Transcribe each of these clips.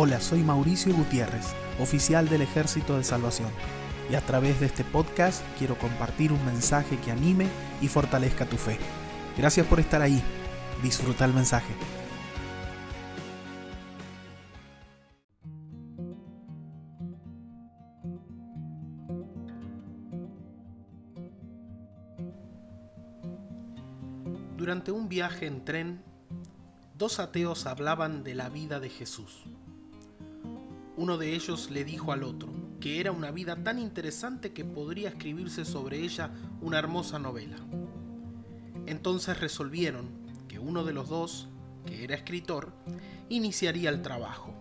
Hola, soy Mauricio Gutiérrez, oficial del Ejército de Salvación, y a través de este podcast quiero compartir un mensaje que anime y fortalezca tu fe. Gracias por estar ahí. Disfruta el mensaje. Durante un viaje en tren, dos ateos hablaban de la vida de Jesús. Uno de ellos le dijo al otro que era una vida tan interesante que podría escribirse sobre ella una hermosa novela. Entonces resolvieron que uno de los dos, que era escritor, iniciaría el trabajo.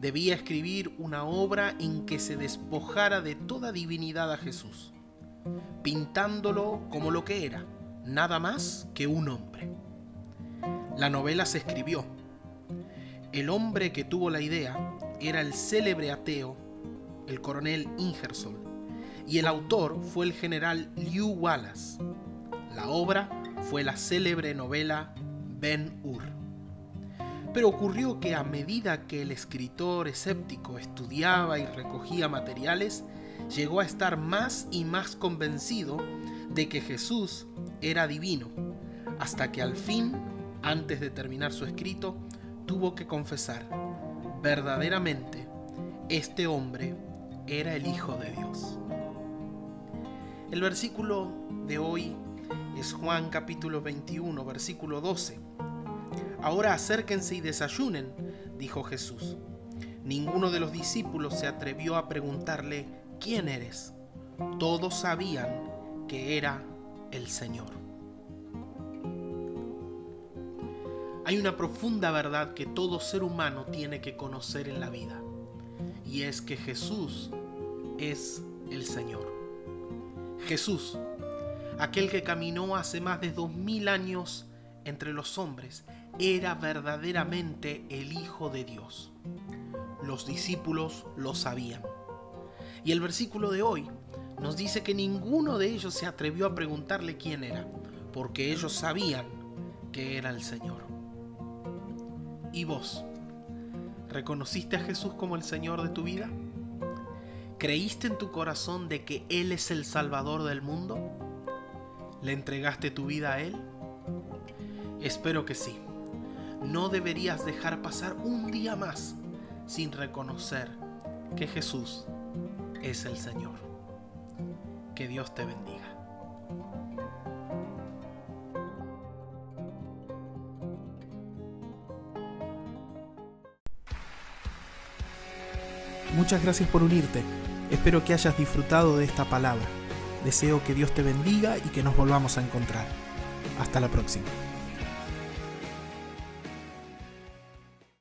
Debía escribir una obra en que se despojara de toda divinidad a Jesús, pintándolo como lo que era, nada más que un hombre. La novela se escribió. El hombre que tuvo la idea era el célebre ateo, el coronel Ingersoll, y el autor fue el general Lew Wallace. La obra fue la célebre novela Ben Hur. Pero ocurrió que a medida que el escritor escéptico estudiaba y recogía materiales, llegó a estar más y más convencido de que Jesús era divino, hasta que al fin, antes de terminar su escrito, tuvo que confesar, verdaderamente, este hombre era el Hijo de Dios. El versículo de hoy es Juan capítulo 21, versículo 12. Ahora acérquense y desayunen, dijo Jesús. Ninguno de los discípulos se atrevió a preguntarle, ¿quién eres? Todos sabían que era el Señor. Hay una profunda verdad que todo ser humano tiene que conocer en la vida, y es que Jesús es el Señor. Jesús, aquel que caminó hace más de dos mil años entre los hombres, era verdaderamente el Hijo de Dios. Los discípulos lo sabían. Y el versículo de hoy nos dice que ninguno de ellos se atrevió a preguntarle quién era, porque ellos sabían que era el Señor. ¿Y vos? ¿Reconociste a Jesús como el Señor de tu vida? ¿Creíste en tu corazón de que Él es el Salvador del mundo? ¿Le entregaste tu vida a Él? Espero que sí. No deberías dejar pasar un día más sin reconocer que Jesús es el Señor. Que Dios te bendiga. Muchas gracias por unirte. Espero que hayas disfrutado de esta palabra. Deseo que Dios te bendiga y que nos volvamos a encontrar. Hasta la próxima.